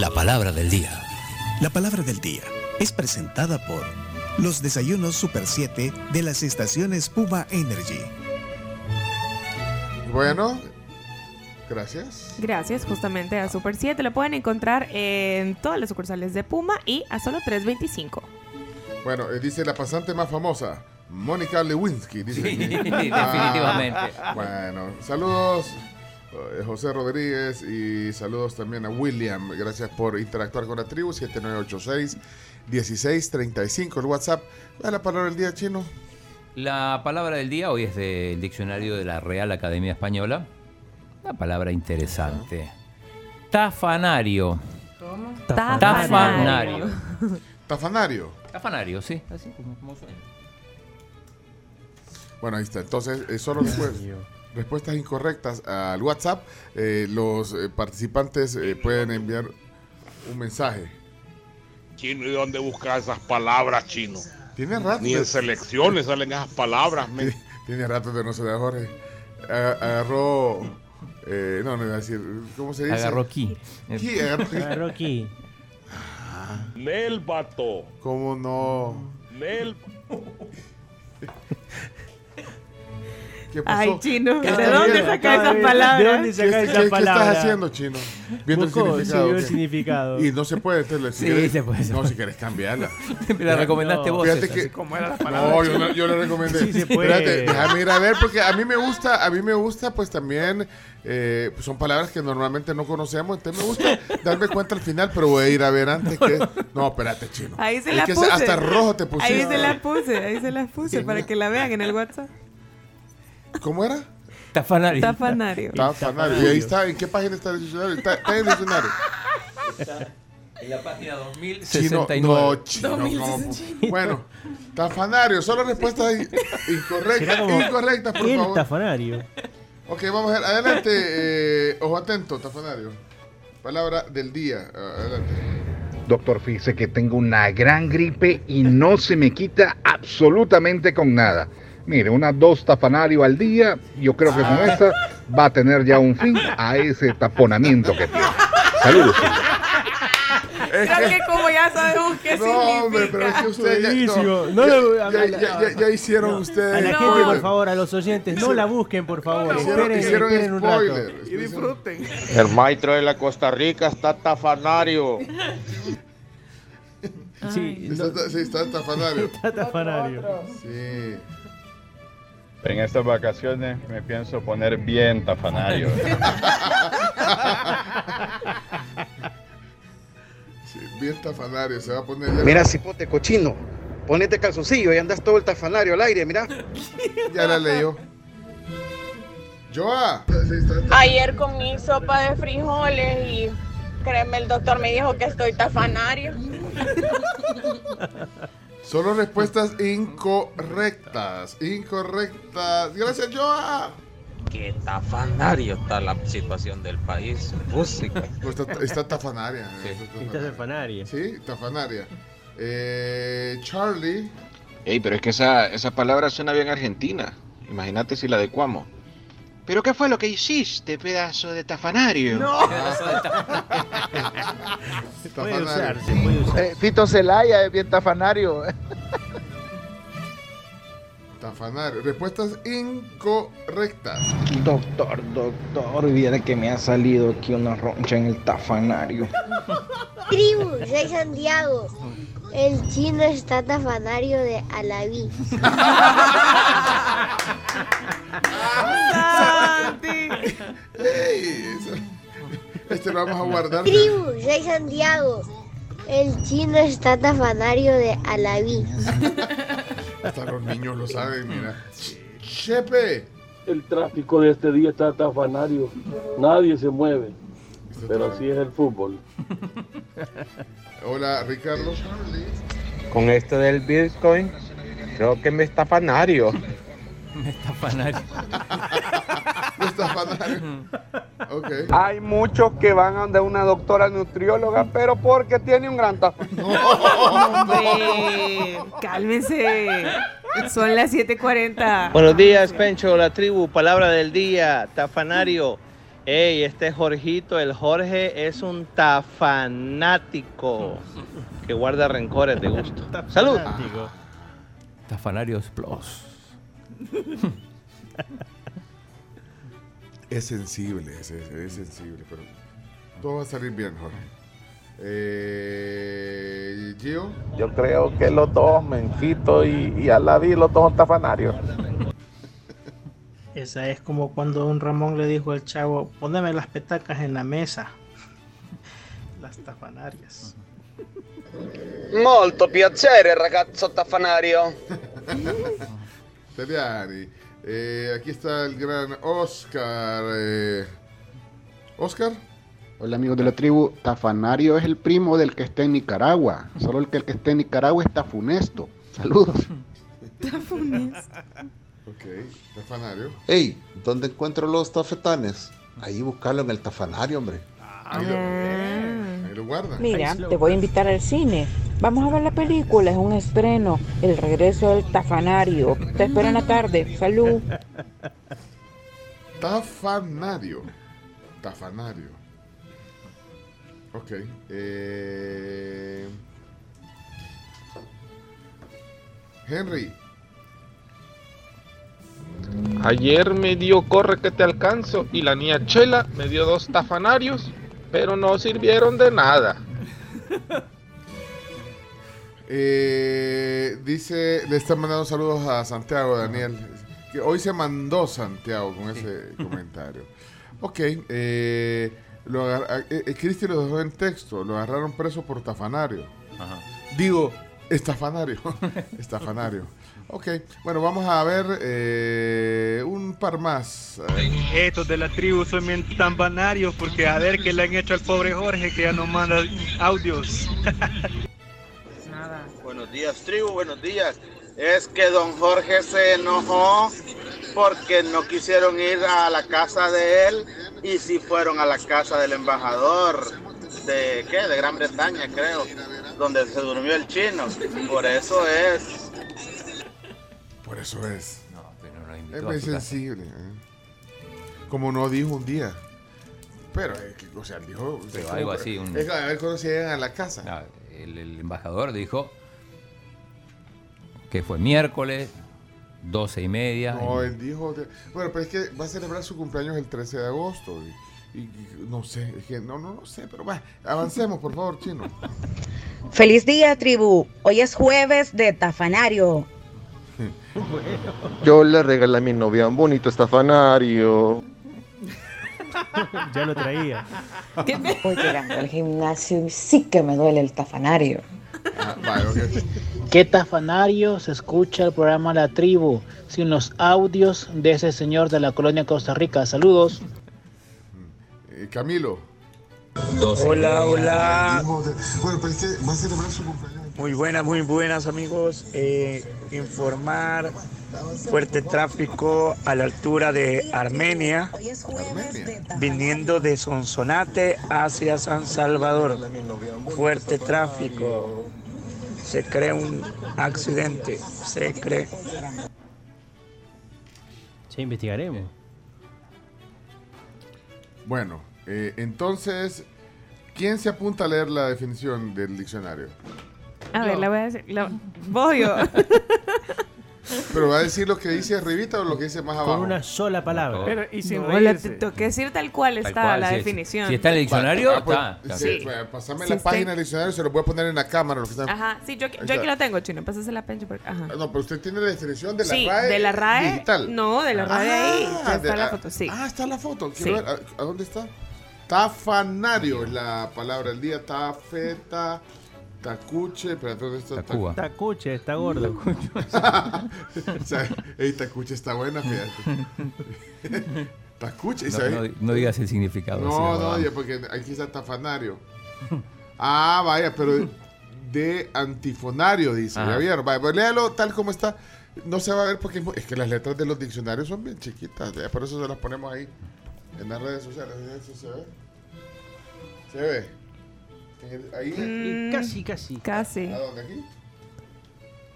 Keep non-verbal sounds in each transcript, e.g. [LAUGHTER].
La palabra del día. La palabra del día es presentada por los desayunos Super 7 de las estaciones Puma Energy. Bueno, gracias. Gracias justamente a Super 7. Lo pueden encontrar en todas las sucursales de Puma y a solo 3.25. Bueno, eh, dice la pasante más famosa, Mónica Lewinsky. Dice Sí, aquí. [LAUGHS] definitivamente. Ah, bueno, saludos. Eh, José Rodríguez y saludos también a William. Gracias por interactuar con la tribu 7986-1635. El WhatsApp. ¿Cuál es la palabra del día chino? La palabra del día hoy es del diccionario de la Real Academia Española. Una palabra interesante. Tafanario. ¿Cómo? Tafanario. Tafanario. Tafanario, sí. Así como, como suena. Bueno, ahí está. Entonces, eh, solo después. Respuestas incorrectas al WhatsApp. eh, los eh, participantes eh, pueden enviar un mensaje. Chino, ¿y dónde buscas esas palabras, chino? Tiene rato. Ni de- en selecciones salen esas palabras, men. Tiene rato de no se da Jorge. A- Agarró. eh, no, no iba a decir. ¿Cómo se dice? Agarró aquí. Aquí, agarró aquí. Agarró aquí. Nel, vato. ¿Cómo no? Nel. ¿Qué pasó? Ay, chino, ¿Qué ¿de dónde viendo? saca esas ¿De palabras? dónde ¿Qué, estás haciendo, chino? Viendo el significado. sí, vio el ¿qué? significado. Y no se puede, entonces, si Sí, querés- se puede, No, si querés cambiarla. [LAUGHS] Me la recomendaste No. vos. Fíjate César, que- así como era la palabra. No, yo, le- yo le recomendé. Sí se puede. Espérate, déjame ir a ver porque a mí me gusta, a mí me gusta pues también, eh, pues, son palabras que normalmente no conocemos, entonces me gusta darme cuenta al final, pero voy a ir a ver antes que... No, espérate, chino. Ahí se Es la que puse. hasta rojo te pusiste. Ahí se la puse, ahí se la puse para que la vean en el WhatsApp. ¿Cómo era? Tafanario. Tafanario. Está fanario. Y ahí está, ¿en qué página está el diccionario? Está, está en el diccionario. En la página Chino, 2069. no, chino, ¿cómo? Bueno, tafanario, solo respuestas incorrectas, incorrectas, por el favor. tafanario. Ok, vamos a ver, adelante, eh, ojo atento, tafanario. Palabra del día, adelante. Doctor, fíjese que tengo una gran gripe y no se me quita absolutamente con nada. Mire, unas dos tafanario al día, yo creo que con esta va a tener ya un fin a ese taponamiento que tiene. Saludos. Creo que como ya sabemos qué No, significa. hombre, pero es que ustedes ya, no, No ya, lo- ya- a la- ya- ya- ya hicieron ustedes A la No. gente, por favor, a los oyentes, no la busquen, por favor. Hicieron, Esperen, hicieron esperen un rato. spoiler. Y disfruten. El maestro de la Costa Rica está tafanario. Sí, no, Está, sí, está tafanario. [LAUGHS] está tafanario. Sí. En estas vacaciones me pienso poner bien tafanario. [LAUGHS] sí, bien tafanario, se va a poner ya, Mira, cipote cochino, ponete calzoncillo y andas todo el tafanario al aire, mira. ya la leyó. Joa. Ayer comí sopa de frijoles y créeme, el doctor me dijo que estoy tafanario. [LAUGHS] Solo respuestas incorrectas. Incorrectas. Gracias, Joa. Qué tafanario está la situación del país. Música. Pues está, está tafanaria. Sí. está tafanaria. Sí, tafanaria. Eh, Charlie. Ey, pero es que esa, esa palabra suena bien argentina. Imagínate si la adecuamos. ¿Pero qué fue lo que hiciste, pedazo de tafanario? [LAUGHS] Puede Tafanario. usarse, puede usarse. Fito Celaya es bien tafanario. Tafanario. Respuestas incorrectas. Doctor, doctor, viera que me ha salido aquí una roncha en el tafanario. Tribu, soy Santiago. El chino está tafanario de Alaví. [LAUGHS] Eso- [LAUGHS] este lo vamos a guardar. Tribu, soy Santiago. El chino está tafanario de Alaví. [LAUGHS] Hasta los niños lo saben, mira. Chepe. El tráfico de este día está tafanario. Nadie se mueve. Pero así es el fútbol. Hola, Ricardo. Con esto del Bitcoin, creo que me está fanario. Me está fanario. [LAUGHS] Está fanario. Ok. Hay muchos que van a donde una doctora nutrióloga, pero porque tiene un gran tafanario. Hombre, cálmense. Son las 7:40. Buenos días, Pencho, la tribu, palabra del día, tafanario. Ey, este Jorgito, el Jorge es un tafanático que guarda rencores de gusto. ¡Salud! Tafanarios Plus. [LAUGHS] Es sensible, es, es- es sensible, pero todo va a salir bien, Jorge. Eh, Gio, Yo creo que los dos, Menquito y, y Alaví, los dos son tafanarios. [LAUGHS] Esa es como cuando un Ramón le dijo al chavo, poneme las petacas en la mesa. [LAUGHS] Las tafanarias. Molto piacere, ragazzo tafanario. Teliani. Eh, aquí está el gran Oscar. eh, Oscar. Hola amigos de la tribu, Tafanario es el primo del que está en Nicaragua, solo el que, el que está en Nicaragua está funesto. Saludos. [LAUGHS] Ok, tafanario. Ey, ¿dónde encuentro los tafetanes? Ahí buscarlo en el tafanario, hombre. Ahí lo, guarda. Mira, te voy a invitar al cine. Vamos a ver la película, es un estreno. El regreso del tafanario. Te espero en la tarde. Salud. [LAUGHS] Tafanario. Tafanario. Ok. eh, Henry. Ayer me dio corre que te alcanzo y la niña Chela me dio dos tafanarios, pero no sirvieron de nada. [LAUGHS] Eh, dice, le están mandando saludos a Santiago, Daniel. Que hoy se mandó Santiago con ese [LAUGHS] comentario. Ok, eh, lo eh, eh, Cristi lo dejó en texto. Lo agarraron preso por tafanario. Digo, estafanario. [LAUGHS] estafanario. Ok, bueno, vamos a ver eh, un par más. Eh, Estos de la tribu son bien tan banarios porque a ver qué le han hecho al pobre Jorge que ya nos manda audios. [LAUGHS] Buenos días, tribu, buenos días. Es que don Jorge se enojó porque no quisieron ir a la casa de él y sí fueron a la casa del embajador de ¿qué? De Gran Bretaña, creo, donde se durmió el chino. Por eso es. por eso es. invitó Es a muy su casa. sensible. ¿eh? Como no dijo un día. Pero, eh, o sea, dijo. Pero como- algo así, un- Es que a ver se llegan a la casa. El, el embajador dijo que fue miércoles, 12 y media. No, él dijo. de- bueno, pero es que va a celebrar su cumpleaños el 13 de agosto. Y, y- y no sé, es que no, no, no sé, pero va, avancemos, por favor, chino. [LAUGHS] Feliz día, tribu. Hoy es jueves de Tafanario. [LAUGHS] Yo le regalé a mi novia un bonito estafanario. [LAUGHS] ya lo traía. [LAUGHS] Voy llegando al gimnasio y sí que me duele el tafanario. Ah, ¿Qué tafanario se escucha el programa La Tribu sin los audios de ese señor de la colonia Costa Rica? Saludos. Eh, Camilo. 12. Hola, hola. Muy buenas, muy buenas amigos. Eh, informar fuerte tráfico a la altura de Armenia, viniendo de Sonsonate hacia San Salvador. Fuerte tráfico. Se cree un accidente. Se cree. Se investigaremos. Bueno, eh, entonces, ¿quién se apunta a leer la definición del diccionario? A ver, la voy a decir. la- Voy yo. [LAUGHS] ¿Pero va a decir lo que dice arribita o lo que dice más abajo? Con una sola palabra. Pero, y sin te tengo que decir tal cual está cual, la sí, definición. si está en el diccionario, Ah, pues, está, sí, Sí. pues, Pásame Sí, la está- página del diccionario, se lo voy a poner en la cámara. Lo que está- Ajá, sí, yo, Ahí yo aquí lo tengo, chino. Pásase la pencha. Porque, ajá. Ah, No, pero usted tiene la definición de la sí, RAE. de la RAE. Digital. No, de la RAE ahí. Ah, de- está la foto, sí. Ah, está la foto. Sí. Quiero ver, ¿A, a dónde está? Tafanario es la palabra del día. Tafeta, tacuche. Espérate, ¿dónde está? Tacuba. Tacuche, está gordo. [LAUGHS] o sea, ey, tacuche está buena, fíjate. [LAUGHS] tacuche, No, ¿sabes? no- no digas el significado. No, no, ya, porque aquí está tafanario. Ah, vaya, pero de antifonario, dice. Ajá. Ya vieron, vaya, pues léalo tal como está. No se va a ver porque es que las letras de los diccionarios son bien chiquitas. por eso se las ponemos ahí en las redes sociales. ¿Eso se ve? ¿Se ve? El- Ahí. Mm, Casi, casi. Casi. ¿A dónde? ¿Aquí?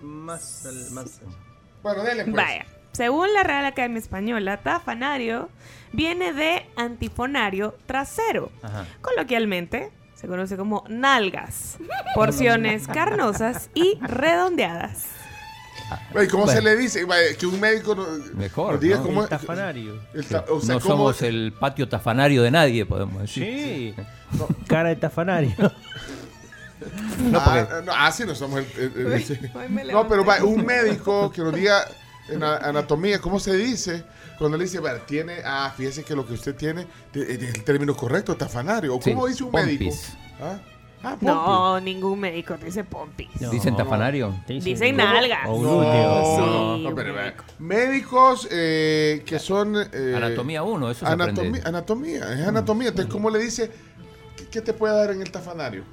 Más, al- más. Bueno, dele pues. Vaya. Según la Real Academia Española, tafanario viene de antifonario trasero. Ajá. Coloquialmente se conoce como nalgas, porciones [LAUGHS] carnosas y redondeadas. Güey, ¿Cómo se Bueno. le dice? Que un médico no- Mejor, nos diga ¿no? cómo El tafanario. el ta- o sea, no cómo- somos el patio tafanario de nadie, podemos decir. Sí. Cara de tafanario. [LAUGHS] No, ah, porque- no, ah, sí, no somos el. el- el- sí. Hoy me No, pero va, un médico que nos diga en anatomía, ¿cómo se dice? Cuando le dice, "Vale, tiene, ah, fíjese que lo que usted tiene es el término correcto, tafanario. ¿O Sí, ¿Cómo dice un médico? ¿Ah? Ah. No, ningún médico dice pompis. No. ¿Dicen tafanario? Dicen nalgas. No, Sí, no, pero, médico. médicos eh, que son... eh, Anatomía 1, eso se anatomía, aprende. anatomía, es anatomía. Entonces, ¿cómo le dice? ¿Qué, qué te puede dar en el tafanario?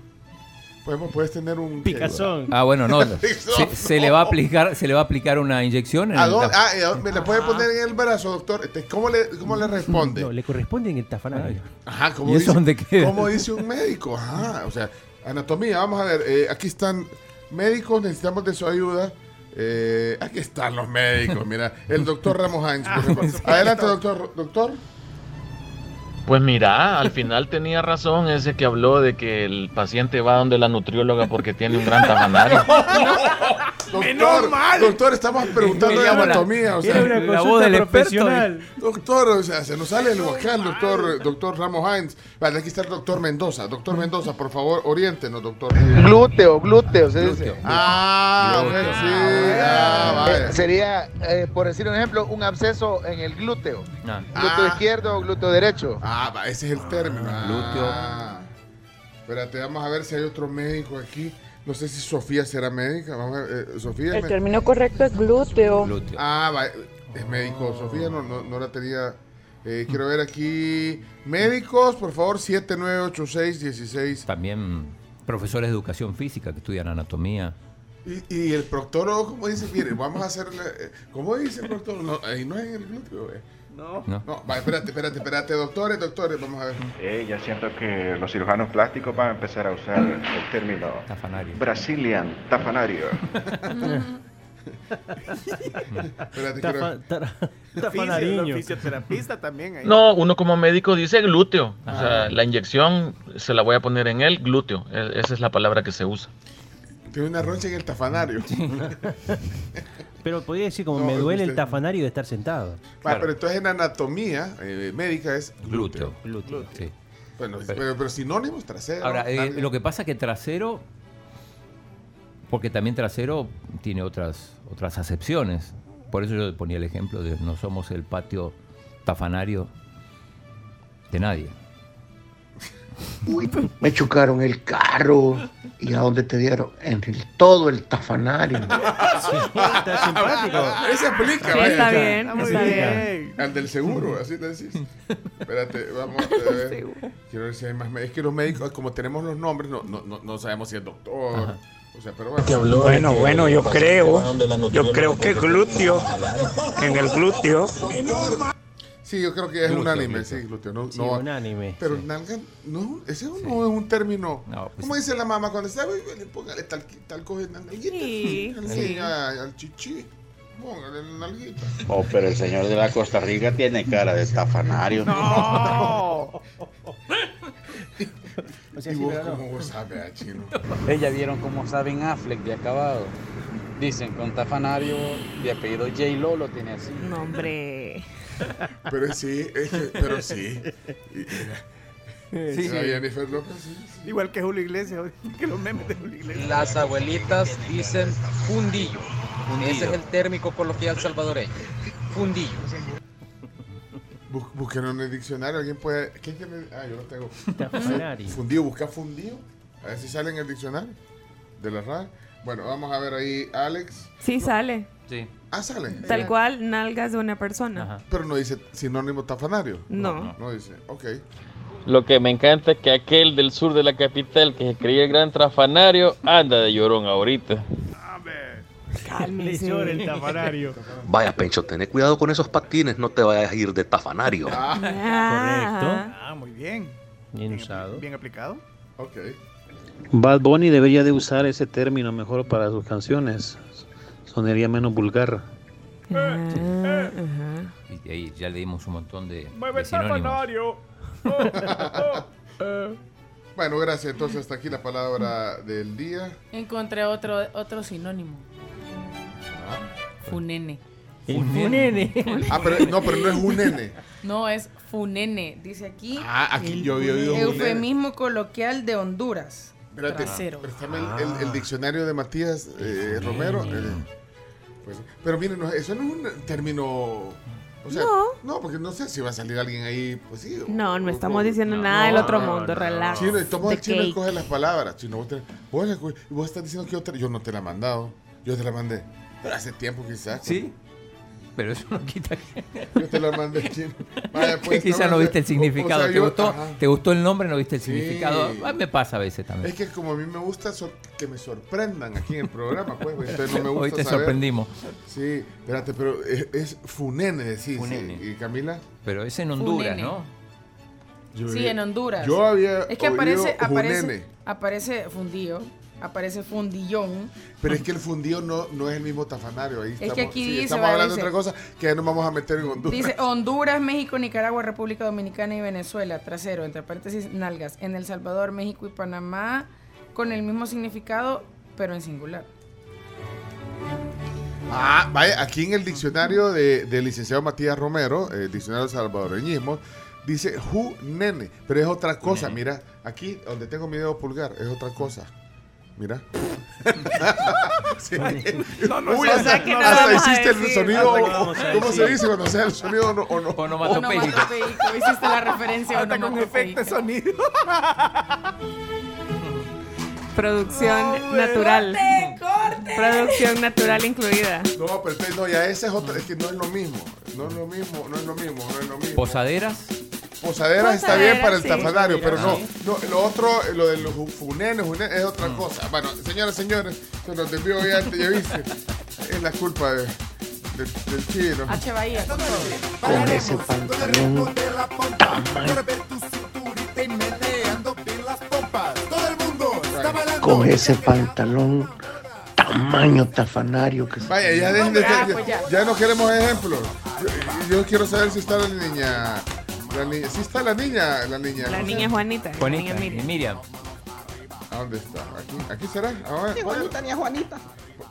Podemos, puedes tener un... Picazón. Ah, bueno, no. [LAUGHS] Se, se le va a aplicar, se le va a aplicar una inyección en ¿A el dónde? Ah, ¿y a dónde? ¿Me le puede poner en el brazo, doctor? Este, ¿Cómo le, cómo le responde? No, le corresponde en el tafanario. Ajá, ¿cómo ¿Y eso dice, dónde queda? ¿Cómo dice un médico? Ajá, o sea, anatomía, vamos a ver, eh, aquí están médicos, necesitamos de su ayuda. Eh, aquí están los médicos, mira, el doctor Ramos Hines. por ejemplo. [LAUGHS] Adelante, doctor. Doctor. Pues mira, al final tenía razón ese que habló de que el paciente va donde la nutrióloga porque tiene un gran tafanario. [LAUGHS] Doctor, doctor, estamos preguntando de anatomía. O sea, la voz del experto, profesional. doctor, o sea, se nos sale el vocal, doctor, doctor Ramos Hines. Vale, aquí está el doctor Mendoza. Doctor Mendoza, por favor, oriéntenos, doctor. Glúteo, glúteo, se dice. Glúteo. Ah, Glúteo. sí, ah, vaya. Eh, sería, eh, por decir un ejemplo, un absceso en el glúteo. Ah. Glúteo Ah. izquierdo o glúteo derecho. Ah, va, ese es el término. Glúteo. Ah. Espérate, vamos a ver si hay otro médico aquí. No sé si Sofía será médica. Vamos a ver, eh, Sofía. El término correcto es glúteo. Glúteo. Ah, va, es médico. Sofía no, no, no la tenía. Eh, quiero ver aquí. Médicos, por favor, 798616. También profesores de educación física que estudian anatomía. Y, y el proctólogo, ¿cómo dice? Mire, vamos a hacerle. eh, ¿Cómo dice el proctólogo? No, ahí no es en el glúteo, eh. No. ¿no? No, va, espérate, espérate, espérate, doctores, doctores, vamos a ver. Eh, ya siento que los cirujanos plásticos van a empezar a usar el término Tafanario. Brazilian tafanario. Espérate, quiero Tafa- tara- Tafanariño. los fisioterapeutas también. ahí. No, uno como médico dice glúteo. O Ah. sea, la inyección se la voy a poner en el glúteo. E- Esa es la palabra que se usa. Tiene una roncha en el tafanario. [LAUGHS] Pero podría decir como No, me duele el usted- tafanario de estar sentado. Va, pero entonces en anatomía eh, médica es glúteo. Glúteo. Sí. Bueno, pero, pero sinónimos trasero. Ahora, eh, nalga. lo que pasa que trasero, porque también trasero tiene otras, otras acepciones. Por eso yo ponía el ejemplo de no somos el patio tafanario de nadie. Uy, me chocaron el carro. ¿Y a dónde te dieron? En el, todo el tafanario. Está simpático. Ese aplica, Sí, vaya. está bien, Está muy está bien. bien. Al del seguro, así le decís. Espérate, vamos a ver. [LAUGHS] Quiero ver si hay más médicos. Es que los médicos, como tenemos los nombres, no, no, no, no sabemos si es doctor. O sea, pero bueno. Bueno, bueno, yo creo, yo creo que glúteo, en el glúteo, Sí, yo creo que es Glúteo, unánime, glúteo. sí, glúteo. No, Sí, no- unánime. Pero sí. nalga, no, ese no es un término. No, pues- ¿Cómo dice la mamá cuando está? "Uy, Póngale tal, tal cosa en la nalguita. Sí, [LAUGHS] Al sí. al chichi. Póngale la nalguita. Oh, pero el señor de la Costa Rica tiene cara de tafanario. No. [LAUGHS] O sea, ¿Y vos no. cómo vos sabes, ah, chino? Ella vieron cómo saben Affleck de acabado. Dicen con tafanario de apellido J. Lo lo tiene así. No, hombre. Pero sí, es que, pero sí. Y- mira, Sí, la sí. Jennifer López, sí, sí. Igual que Julio Iglesias, [LAUGHS] que los memes de Julio Iglesias. Las abuelitas dicen fundillo. Ese es el térmico coloquial salvadoreño. Fundillo. Búsquenlo en el diccionario. ¿Alguien puede.? ¿Qué tiene? Ah, yo lo tengo. Fundido, busca fundido. A ver si sale en el diccionario de la RAE. Bueno, vamos a ver ahí, Alex. Sí sale. Sí. Ah, sale. Tal cual, nalgas de una persona. Ajá. Pero no dice sinónimo tafanario. No. No dice. Ok. Lo que me encanta es que aquel del sur de la capital que se creía el gran trafanario anda de llorón ahorita. Cálmese. llora el tafanario. Vaya, Pencho, ten cuidado con esos patines, no te vayas a ir de tafanario. Ah, Correcto. Ah, muy bien. Bien usado. Bien aplicado. Ok. Bad Bunny debería de usar ese término mejor para sus canciones. Sonaría menos vulgar. Ah, ajá. Y de ahí ya le dimos un montón de, Mueve de el sinónimos. tafanario. [LAUGHS] Bueno, gracias. Entonces, hasta aquí la palabra del día. Encontré otro, otro sinónimo. Ah. Funene. Funene. Ah, pero no, pero no es un nene. No, es funene. Dice aquí. Ah, aquí yo había oído. Eufemismo coloquial de Honduras. Espérate, préstame el, el- el diccionario de Matías eh, Romero. eh, pues, pero miren, no, eso no es un término. O sea, no. porque no sé si va a salir alguien ahí, pues sí. No, no o- estamos o- diciendo no, nada del no, otro no, mundo, no, relax. Chino, y The el chino cake. escoge las palabras. Chino, vos, te- vos y vos estás diciendo que yo te, yo no te la he mandado. Yo te la mandé. Pero hace tiempo quizás. Sí. Pero eso no quita que... [LAUGHS] Yo te la mandé, chino. Vaya, pues, [LAUGHS] Quizá no viste el significado. O sea, ¿Te, yo- gustó, ajá. ¿Te gustó el nombre? No viste el Sí. significado. Me pasa a veces también. Es que como a mí me gusta que me sorprendan aquí en el programa, pues, pues, entonces no me [LAUGHS] gusta Hoy te saber. sorprendimos. Sí, espérate, pero es, es Funene, decís. Funene. ¿Y Camila? Pero es en Honduras, Funene. ¿no? Yo Sí, en Honduras. Yo había Es que oído aparece, aparece, aparece fundillo, aparece fundillón. pero es que el fundido no, no es el mismo tafanario. Ahí que estamos, aquí sí, dice, estamos hablando dice- de otra cosa que ya nos vamos a meter en Honduras. Dice [LAUGHS] Honduras, México, Nicaragua, República Dominicana y Venezuela, trasero, entre paréntesis, nalgas. En El Salvador, México y Panamá, con el mismo significado, pero en singular. Ah, vaya, aquí en el diccionario de- del licenciado Matías Romero, el diccionario de salvadoreñismo, dice ju nene, pero es otra cosa. Mira, aquí donde tengo mi dedo pulgar, es otra cosa. Mira. [LAUGHS] Sí. No, no Uy, hasta, o sea, que no hasta vamos a hiciste el sonido. ¿Cómo se dice cuando sea el sonido o no? O no? Onomatopéyico. Onomatopeico, hiciste la referencia Hasta con efecto de sonido. Producción natural. Producción natural incluida. No, pero entonces, no, ya ese es otro, es que no es lo mismo. No es lo mismo, no es lo mismo, no es lo mismo. Posaderas. Posadera está bien para el sí. tafanario, pero no, no, lo otro, lo de los funenes, funenes es otra cosa. Bueno, señoras, señores, se nos desvió ya, ya viste. Es la culpa de- de- del chino. H. Bahía, con ese pantalón con ese pantalón tamaño tafanario que se Vaya, ya dejen de ya, pues ya. ya no queremos ejemplos. Yo, yo quiero saber si está la niña. La niña, si está la niña, la niña. La ¿cómo se niña? Juanita. La Juanita niña Miriam. Miriam. ¿A dónde está? Aquí, aquí será. A ver, Ni Juanita, ni a Juanita.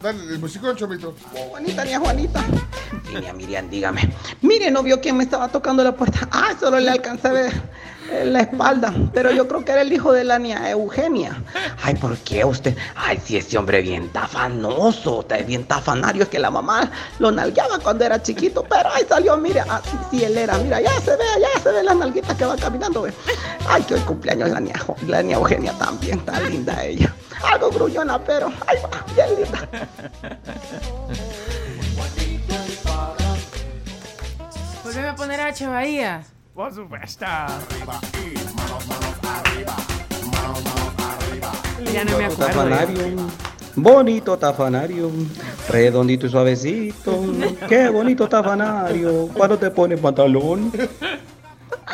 Dale, el musicón, chomito. Juanita, ni a Juanita. Niña Miriam, dígame. Mire, ¿no vio quién me estaba tocando la puerta? Ah, solo le alcancé a ver eh, la espalda. Pero yo creo que era el hijo de la niña Eugenia. Ay, ¿por qué usted? Ay, sí, ese hombre bien tafanoso, bien tafanario. Es que la mamá lo nalgueaba cuando era chiquito. Pero ahí salió, mire, ah, sí, él era. Mira, ya se ve, ya se ve la nalguita que va caminando. ve. Ay, que hoy cumpleaños la niña, la niña Eugenia también. Está linda ella. Algo gruñona, pero va, bien linda. Volveme a poner H. Bahía. Por supuesto. Ya no me acuerdo. Tafanario, bonito tafanario, redondito y suavecito. Qué bonito tafanario. Cuando te pones pantalón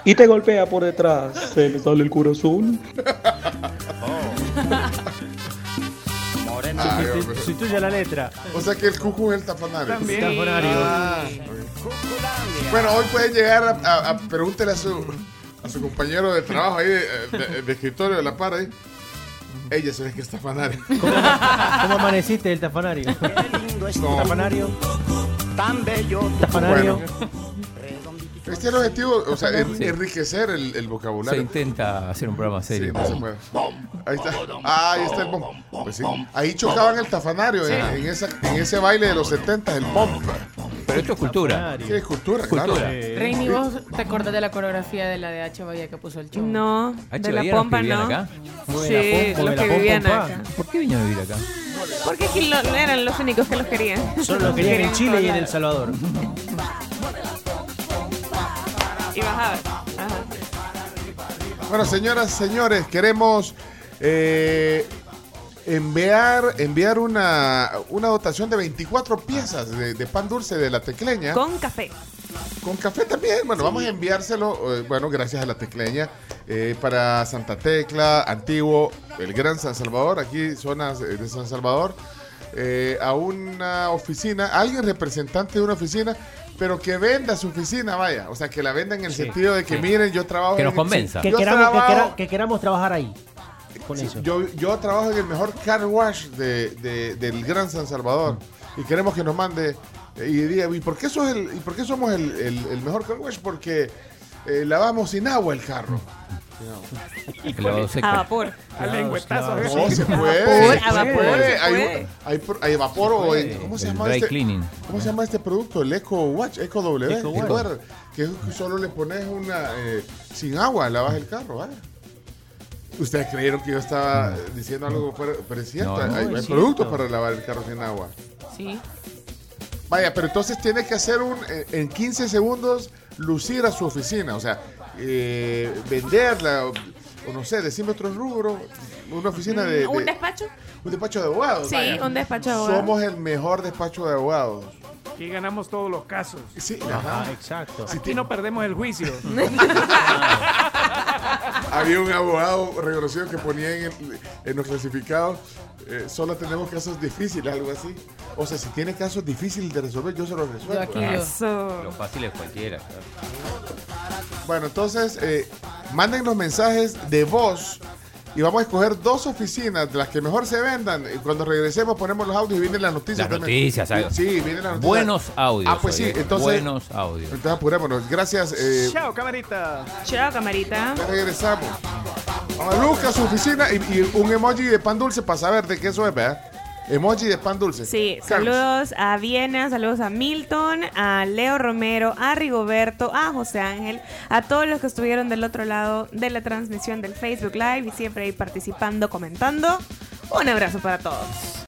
y te golpea por detrás, se le sale el corazón. Ay, hombre. Sustituye la letra. O sea que el cucu es el tafanario. También. Tafanario. Ah. Bueno, hoy pueden llegar a, a- a- pregúntele a su, a su compañero de trabajo ahí, de, de- de escritorio de la par ahí. Ella se ve que es tafanario. ¿Cómo amaneciste el tafanario? No. Tafanario. Tan bello. Tafanario. Este es el objetivo, o sea, en- Sí. enriquecer el, el Se vocabulario. intenta hacer un programa Sí, serio. no. Ahí está. Ah, ahí está el bomb. Pues sí. Ahí chocaban el tafanario en, en esa, en ese baile de los 70, el bomb. Pero esto es cultura. Sí, es cultura, claro. Cultura. Reini, ¿vos te acordás de la coreografía de la de H. Bahía que puso el show? No, H. de la los pompa no. acá. Sí, pom- los la que pom, vivían pom, acá. ¿Por qué vinieron a vivir acá? Porque aquí lo- eran los únicos que los querían. Solo lo querían en Chile y en El Salvador. [LAUGHS] Y bajaba. Ajá. Bueno, señoras, señores, queremos eh, enviar, enviar una, una dotación de 24 piezas de, de pan dulce de la tecleña. Con café. Con café también. Bueno, vamos a enviárselo, eh, bueno, gracias a la tecleña, eh, para Santa Tecla, Antiguo, el Gran San Salvador, aquí zonas eh, de San Salvador. eh, a una oficina, alguien representante de una oficina, pero que venda su oficina, vaya. O sea, que la venda en el Sí, sentido de que sí. miren, yo trabajo Que en nos el- convenza. Que queramos, que, trabajo- quera- que queramos trabajar ahí. Con eso. yo, yo trabajo en el mejor car wash de, de- del Gran San Salvador y queremos que nos mande eh, y diga, ¿y por qué, sos el, y por qué somos el, el- el mejor car wash? Porque eh, lavamos sin agua el carro. Seco. A vapor. Al lengüetazo. a ver. No, se puede. A vapor, Hay, vapor o. ¿cómo se El llama dry este? cleaning. ¿Cómo se llama este producto? El Eco Watch, Eco W. Eco ¿te Watch. Que es que solo le pones una eh, sin agua, lavas el carro, ¿vale? Ustedes creyeron que yo estaba eh, diciendo algo, pero es cierto, No, hay, no, hay productos para lavar el carro sin agua. Sí. Vaya, pero entonces tiene que hacer un eh, en 15 segundos lucir a su oficina, o sea, eh, venderla, o, o no sé, decirme otro rubro, una oficina de, de- ¿Un despacho? un despacho de abogados. Sí, vaya. un despacho de abogados. Somos el mejor despacho de abogados. Aquí ganamos todos los casos. Sí, Ajá, ajá. exacto. Aquí no perdemos el juicio. [LAUGHS] [LAUGHS] Había un abogado reconocido que ponía en, el- en los clasificados, eh, solo tenemos casos difíciles, algo así. O sea, si tiene casos difíciles de resolver, yo se los resuelvo. Yo aquí yo. Eso. Lo fácil es cualquiera. claro. Bueno, entonces, eh, mándennos mensajes de voz y vamos a escoger dos oficinas de las que mejor se vendan. Y cuando regresemos ponemos los audios y vienen las noticias Las también. noticias, ¿sabes? Sí, vienen las noticias. Buenos audios. Ah, pues sí, entonces- Buenos audios. Entonces apurémonos. Gracias. eh, Chao, camarita. Chao, camarita. ya regresamos. A Lucas, su oficina y, y un emoji de pan dulce para saber de qué eso es, ¿verdad? Emoji de pan dulce. Sí, Carlos. saludos a Viena, saludos a Milton, a Leo Romero, a Rigoberto, a José Ángel, a todos los que estuvieron del otro lado de la transmisión del Facebook Live y siempre ahí participando, comentando. Un abrazo para todos.